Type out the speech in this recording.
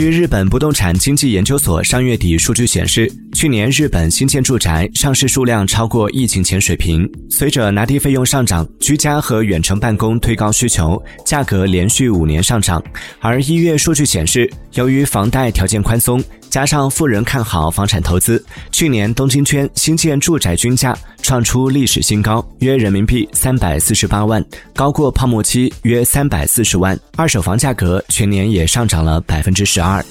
据日本不动产经济研究所上月底数据显示，去年日本新建住宅上市数量超过疫情前水平。随着拿地费用上涨，居家和远程办公推高需求，价格连续五年上涨。而一月数据显示，由于房贷条件宽松，加上富人看好房产投资去年东京圈新建住宅均价创出历史新高约人民币三百四十八万高过泡沫期约三百四十万二手房价格全年也上涨了百分之十二。